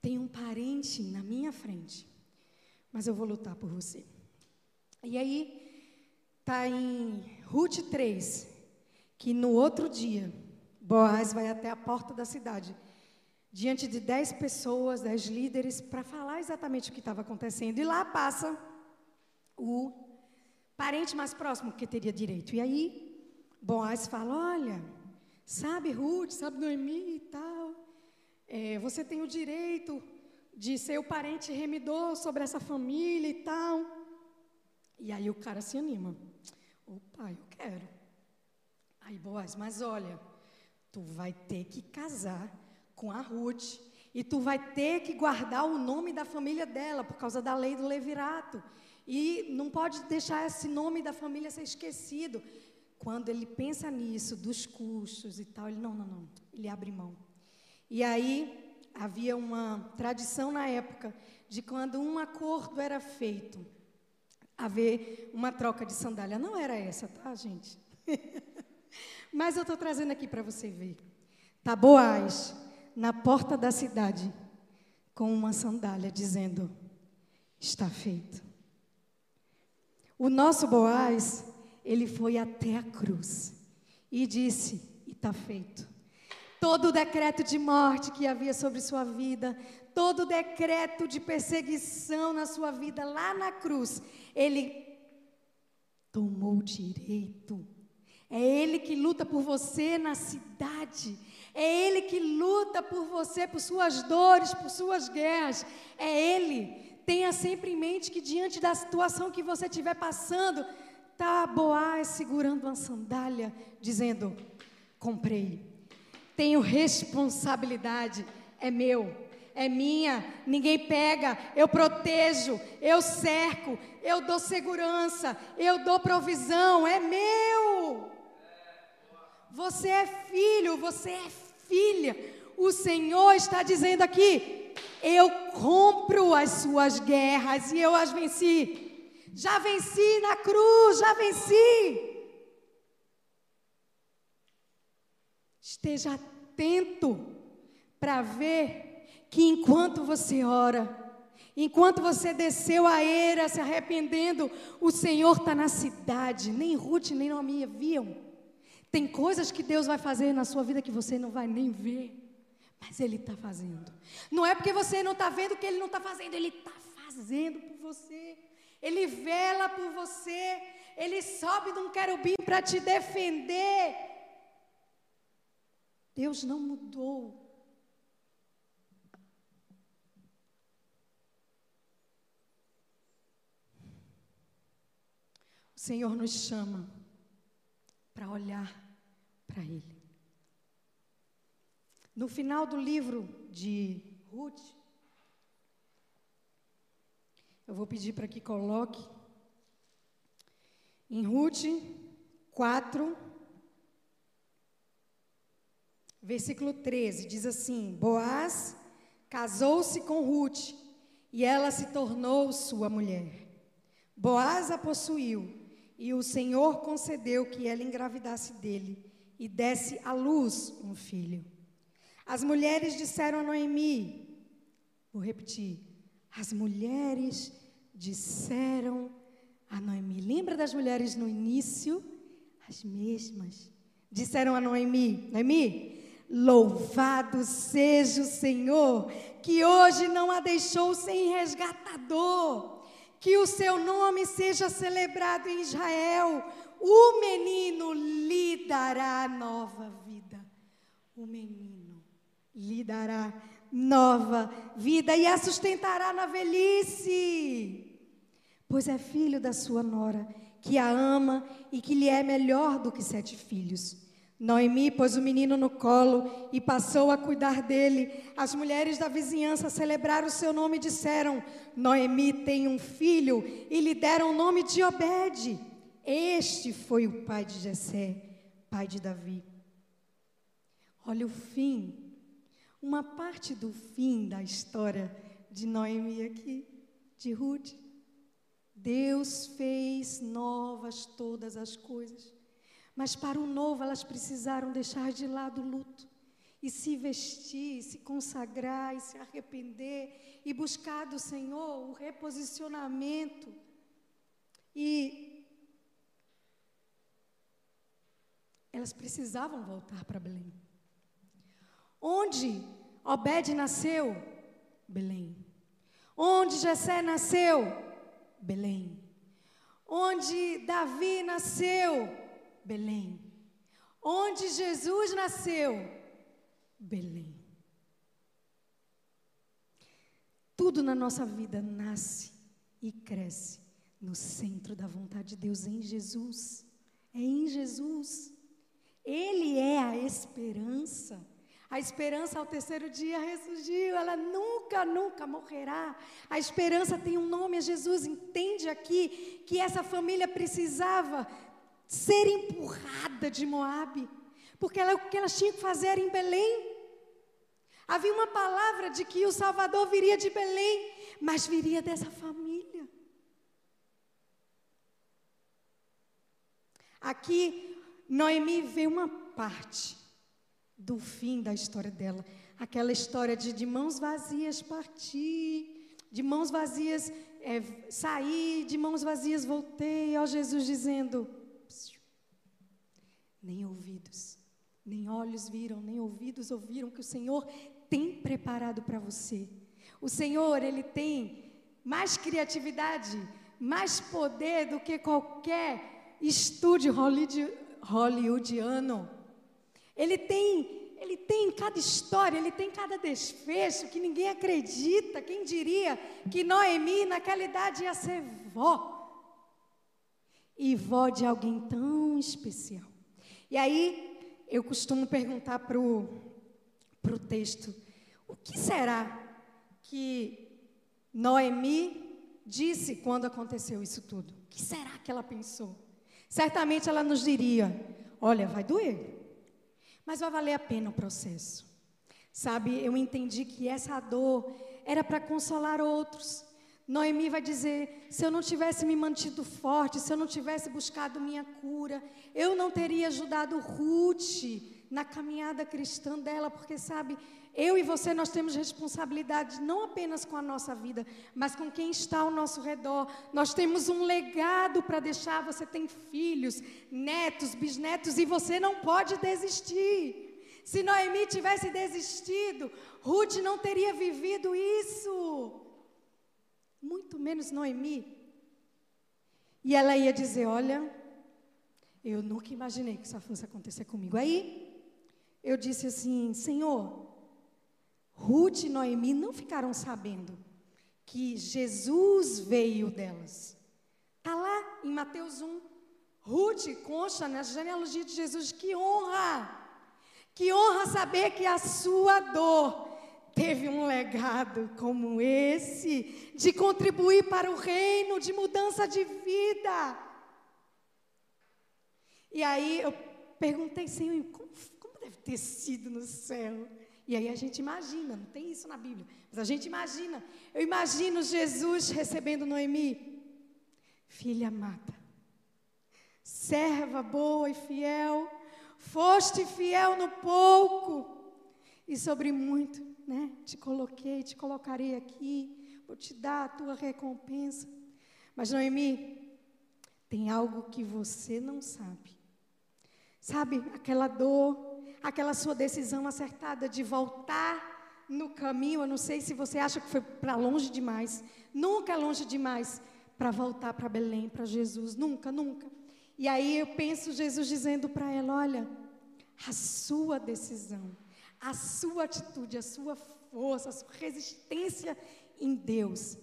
Tem um parente na minha frente, mas eu vou lutar por você. E aí Está em Ruth 3, que no outro dia, Boaz vai até a porta da cidade, diante de dez pessoas, dez líderes, para falar exatamente o que estava acontecendo. E lá passa o parente mais próximo que teria direito. E aí, Boaz fala: Olha, sabe Ruth, sabe Noemi e tal, é, você tem o direito de ser o parente remidor sobre essa família e tal. E aí o cara se anima. Opa, eu quero. Aí Boaz, mas olha, tu vai ter que casar com a Ruth e tu vai ter que guardar o nome da família dela por causa da lei do levirato. E não pode deixar esse nome da família ser esquecido. Quando ele pensa nisso, dos custos e tal, ele não, não, não, ele abre mão. E aí havia uma tradição na época de quando um acordo era feito, haver uma troca de sandália. Não era essa, tá, gente? Mas eu estou trazendo aqui para você ver. Boaz na porta da cidade com uma sandália dizendo: Está feito. O nosso Boaz, ele foi até a cruz e disse: Está feito. Todo o decreto de morte que havia sobre sua vida, todo decreto de perseguição na sua vida lá na cruz, ele tomou direito. É Ele que luta por você na cidade. É Ele que luta por você, por suas dores, por suas guerras. É Ele. Tenha sempre em mente que diante da situação que você estiver passando, está Boaz segurando uma sandália, dizendo: Comprei. Tenho responsabilidade, é meu é minha, ninguém pega, eu protejo, eu cerco, eu dou segurança, eu dou provisão, é meu. Você é filho, você é filha. O Senhor está dizendo aqui: eu compro as suas guerras e eu as venci. Já venci na cruz, já venci. Esteja atento para ver que enquanto você ora, enquanto você desceu a eira se arrependendo, o Senhor está na cidade. Nem Ruth nem Noemi viam. Tem coisas que Deus vai fazer na sua vida que você não vai nem ver. Mas Ele está fazendo. Não é porque você não está vendo que Ele não está fazendo, Ele está fazendo por você. Ele vela por você. Ele sobe de um querubim para te defender. Deus não mudou. Senhor nos chama para olhar para Ele. No final do livro de Ruth, eu vou pedir para que coloque em Ruth 4, versículo 13, diz assim: Boaz casou-se com Ruth e ela se tornou sua mulher. Boaz a possuiu e o Senhor concedeu que ela engravidasse dele e desse à luz um filho. As mulheres disseram a Noemi, vou repetir, as mulheres disseram a Noemi. Lembra das mulheres no início? As mesmas. Disseram a Noemi: Noemi, louvado seja o Senhor, que hoje não a deixou sem resgatador. Que o seu nome seja celebrado em Israel. O menino lhe dará nova vida. O menino lhe dará nova vida e a sustentará na velhice, pois é filho da sua nora, que a ama e que lhe é melhor do que sete filhos. Noemi pôs o menino no colo e passou a cuidar dele. As mulheres da vizinhança celebraram o seu nome e disseram: Noemi tem um filho, e lhe deram o nome de Obed. Este foi o pai de Jessé, pai de Davi. Olha o fim uma parte do fim da história de Noemi aqui, de Ruth. Deus fez novas todas as coisas. Mas para o novo elas precisaram deixar de lado o luto e se vestir, se consagrar e se arrepender e buscar do Senhor o reposicionamento. E elas precisavam voltar para Belém. Onde Obed nasceu? Belém. Onde Jessé nasceu? Belém. Onde Davi nasceu? Belém. Onde Jesus nasceu? Belém. Tudo na nossa vida nasce e cresce no centro da vontade de Deus em Jesus. É em Jesus. Ele é a esperança. A esperança ao terceiro dia ressurgiu, ela nunca, nunca morrerá. A esperança tem um nome, é Jesus. Entende aqui que essa família precisava ser empurrada de Moabe, porque ela, o que elas tinham que fazer era em Belém. Havia uma palavra de que o Salvador viria de Belém, mas viria dessa família. Aqui, Noemi vê uma parte do fim da história dela. Aquela história de, de mãos vazias partir, de mãos vazias é, sair, de mãos vazias voltei. Ó Jesus dizendo: nem ouvidos, nem olhos viram, nem ouvidos ouviram que o Senhor tem preparado para você. O Senhor, Ele tem mais criatividade, mais poder do que qualquer estúdio hollywoodiano. Ele tem, ele tem cada história, ele tem cada desfecho que ninguém acredita. Quem diria que Noemi naquela idade ia ser vó? E vó de alguém tão especial. E aí eu costumo perguntar para o texto: o que será que Noemi disse quando aconteceu isso tudo? O que será que ela pensou? Certamente ela nos diria: olha, vai doer. Mas vai valer a pena o processo. Sabe, eu entendi que essa dor era para consolar outros. Noemi vai dizer: se eu não tivesse me mantido forte, se eu não tivesse buscado minha cura, eu não teria ajudado Ruth na caminhada cristã dela, porque sabe, eu e você nós temos responsabilidade não apenas com a nossa vida, mas com quem está ao nosso redor. Nós temos um legado para deixar. Você tem filhos, netos, bisnetos e você não pode desistir. Se Noemi tivesse desistido, Ruth não teria vivido isso. Muito menos Noemi. E ela ia dizer: Olha, eu nunca imaginei que isso fosse acontecer comigo. Aí eu disse assim: Senhor, Ruth e Noemi não ficaram sabendo que Jesus veio delas. Está lá em Mateus 1. Ruth consta na genealogia de Jesus. Que honra! Que honra saber que a sua dor teve um legado como esse, de contribuir para o reino, de mudança de vida. E aí eu perguntei, Senhor, como, como deve ter sido no céu? E aí a gente imagina, não tem isso na Bíblia, mas a gente imagina. Eu imagino Jesus recebendo Noemi, filha amada, serva boa e fiel, foste fiel no pouco, e sobre muito né? Te coloquei, te colocarei aqui, vou te dar a tua recompensa. Mas Noemi, tem algo que você não sabe. Sabe, aquela dor, aquela sua decisão acertada de voltar no caminho, eu não sei se você acha que foi para longe demais. Nunca é longe demais para voltar para Belém, para Jesus, nunca, nunca. E aí eu penso Jesus dizendo para ela: olha, a sua decisão a sua atitude, a sua força, a sua resistência em Deus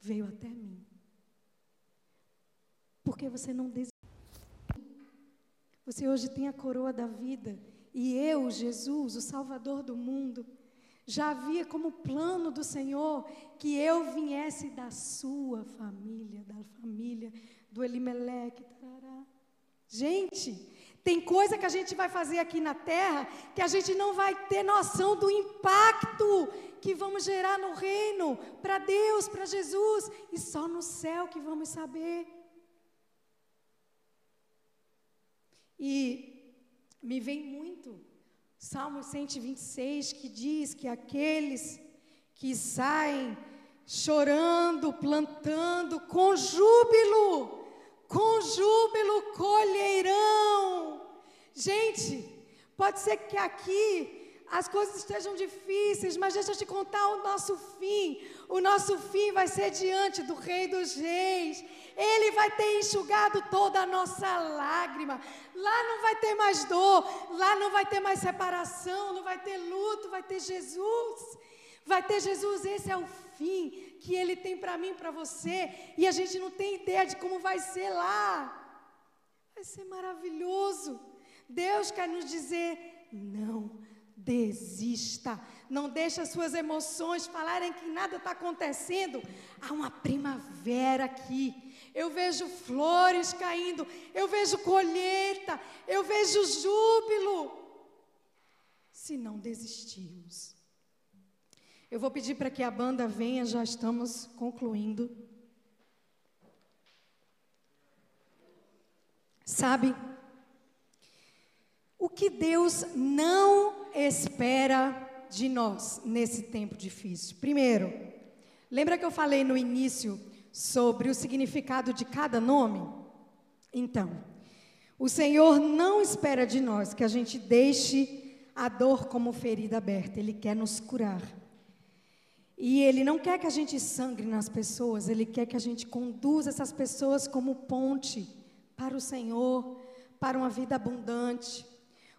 veio até mim. Porque você não desistiu. Você hoje tem a coroa da vida. E eu, Jesus, o Salvador do mundo, já havia como plano do Senhor que eu viesse da sua família, da família do Elimeleque. Tarará. Gente, tem coisa que a gente vai fazer aqui na terra que a gente não vai ter noção do impacto que vamos gerar no reino, para Deus, para Jesus, e só no céu que vamos saber. E me vem muito Salmo 126 que diz que aqueles que saem chorando, plantando com júbilo, com júbilo colheirão. Gente, pode ser que aqui as coisas estejam difíceis, mas deixa eu te contar o nosso fim. O nosso fim vai ser diante do Rei dos Reis. Ele vai ter enxugado toda a nossa lágrima. Lá não vai ter mais dor, lá não vai ter mais separação, não vai ter luto, vai ter Jesus. Vai ter Jesus, esse é o fim que Ele tem para mim, para você, e a gente não tem ideia de como vai ser lá. Vai ser maravilhoso. Deus quer nos dizer: não desista, não deixe as suas emoções falarem que nada está acontecendo. Há uma primavera aqui. Eu vejo flores caindo, eu vejo colheita, eu vejo júbilo. Se não desistirmos. Eu vou pedir para que a banda venha, já estamos concluindo. Sabe, o que Deus não espera de nós nesse tempo difícil? Primeiro, lembra que eu falei no início sobre o significado de cada nome? Então, o Senhor não espera de nós que a gente deixe a dor como ferida aberta, Ele quer nos curar. E Ele não quer que a gente sangre nas pessoas, Ele quer que a gente conduza essas pessoas como ponte para o Senhor, para uma vida abundante.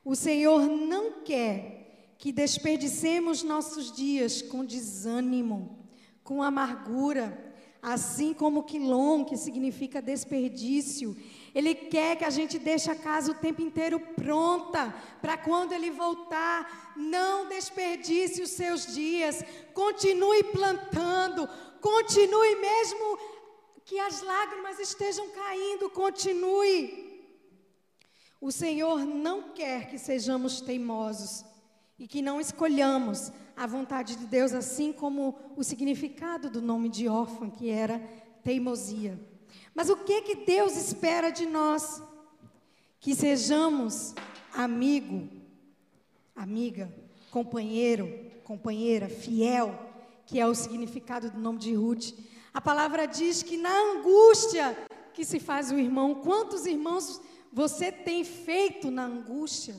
O Senhor não quer que desperdicemos nossos dias com desânimo, com amargura, assim como quilom, que significa desperdício, ele quer que a gente deixe a casa o tempo inteiro pronta, para quando ele voltar, não desperdice os seus dias, continue plantando, continue mesmo que as lágrimas estejam caindo, continue. O Senhor não quer que sejamos teimosos e que não escolhamos a vontade de Deus, assim como o significado do nome de órfã, que era teimosia. Mas o que que Deus espera de nós? Que sejamos amigo, amiga, companheiro, companheira, fiel, que é o significado do nome de Ruth. A palavra diz que na angústia que se faz o irmão, quantos irmãos você tem feito na angústia?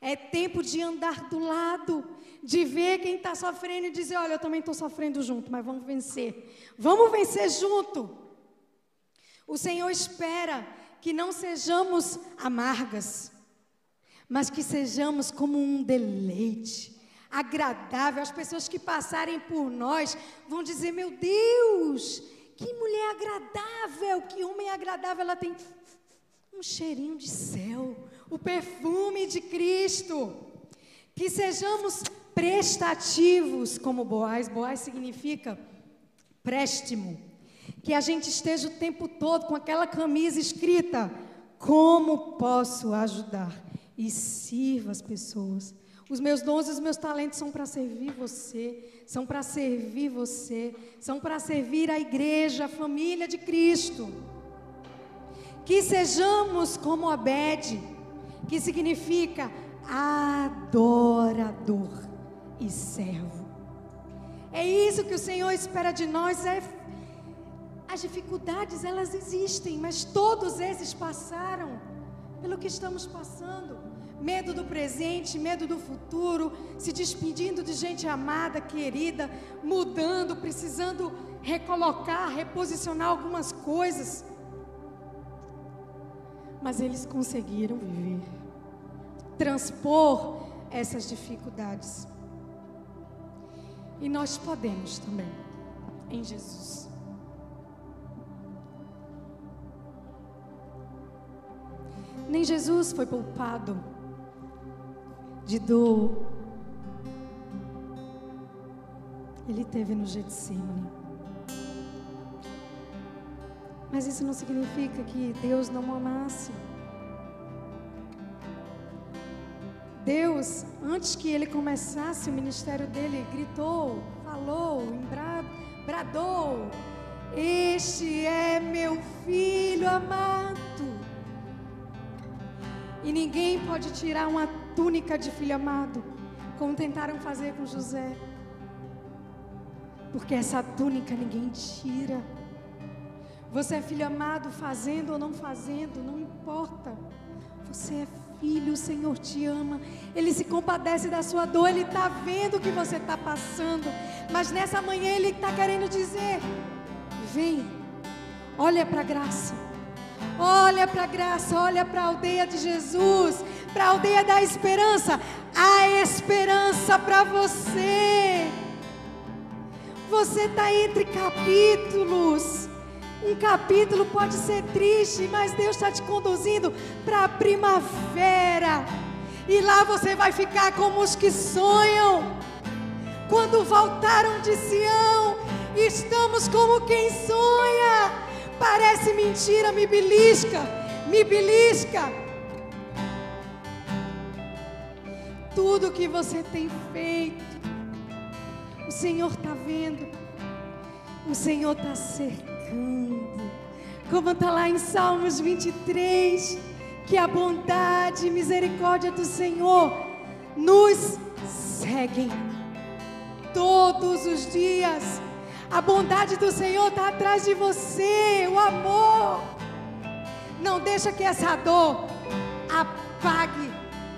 É tempo de andar do lado, de ver quem está sofrendo e dizer: Olha, eu também estou sofrendo junto, mas vamos vencer. Vamos vencer junto. O Senhor espera que não sejamos amargas, mas que sejamos como um deleite, agradável. As pessoas que passarem por nós vão dizer: Meu Deus, que mulher agradável, que homem agradável. Ela tem um cheirinho de céu, o perfume de Cristo. Que sejamos prestativos como Boaz. Boaz significa préstimo. Que a gente esteja o tempo todo com aquela camisa escrita: Como posso ajudar? E sirva as pessoas. Os meus dons e os meus talentos são para servir você, são para servir você, são para servir a igreja, a família de Cristo. Que sejamos como Abed, que significa adorador e servo. É isso que o Senhor espera de nós. É, as dificuldades elas existem, mas todos esses passaram pelo que estamos passando. Medo do presente, medo do futuro, se despedindo de gente amada, querida, mudando, precisando recolocar, reposicionar algumas coisas mas eles conseguiram viver, transpor essas dificuldades. E nós podemos também, em Jesus. Nem Jesus foi poupado de dor. Ele teve no Getsemane. Mas isso não significa que Deus não amasse. Deus, antes que ele começasse o ministério dele, gritou, falou, bradou: Este é meu filho amado. E ninguém pode tirar uma túnica de filho amado, como tentaram fazer com José. Porque essa túnica ninguém tira. Você é filho amado, fazendo ou não fazendo, não importa. Você é filho, o Senhor te ama. Ele se compadece da sua dor, Ele está vendo o que você está passando. Mas nessa manhã Ele está querendo dizer: vem, olha para a graça. Olha para a graça, olha para a aldeia de Jesus, para a aldeia da esperança. Há esperança para você. Você está entre capítulos. Um capítulo pode ser triste, mas Deus está te conduzindo para a primavera. E lá você vai ficar como os que sonham. Quando voltaram de Sião, estamos como quem sonha. Parece mentira, me belisca, me belisca. Tudo que você tem feito, o Senhor está vendo, o Senhor está cercando como está lá em Salmos 23, que a bondade e misericórdia do Senhor nos seguem todos os dias. A bondade do Senhor está atrás de você, o amor. Não deixa que essa dor apague,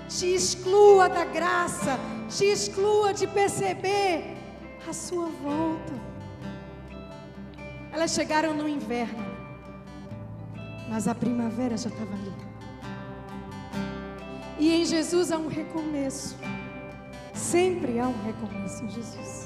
te exclua da graça, te exclua de perceber a sua volta. Elas chegaram no inverno, mas a primavera já estava ali. E em Jesus há um recomeço. Sempre há um recomeço em Jesus.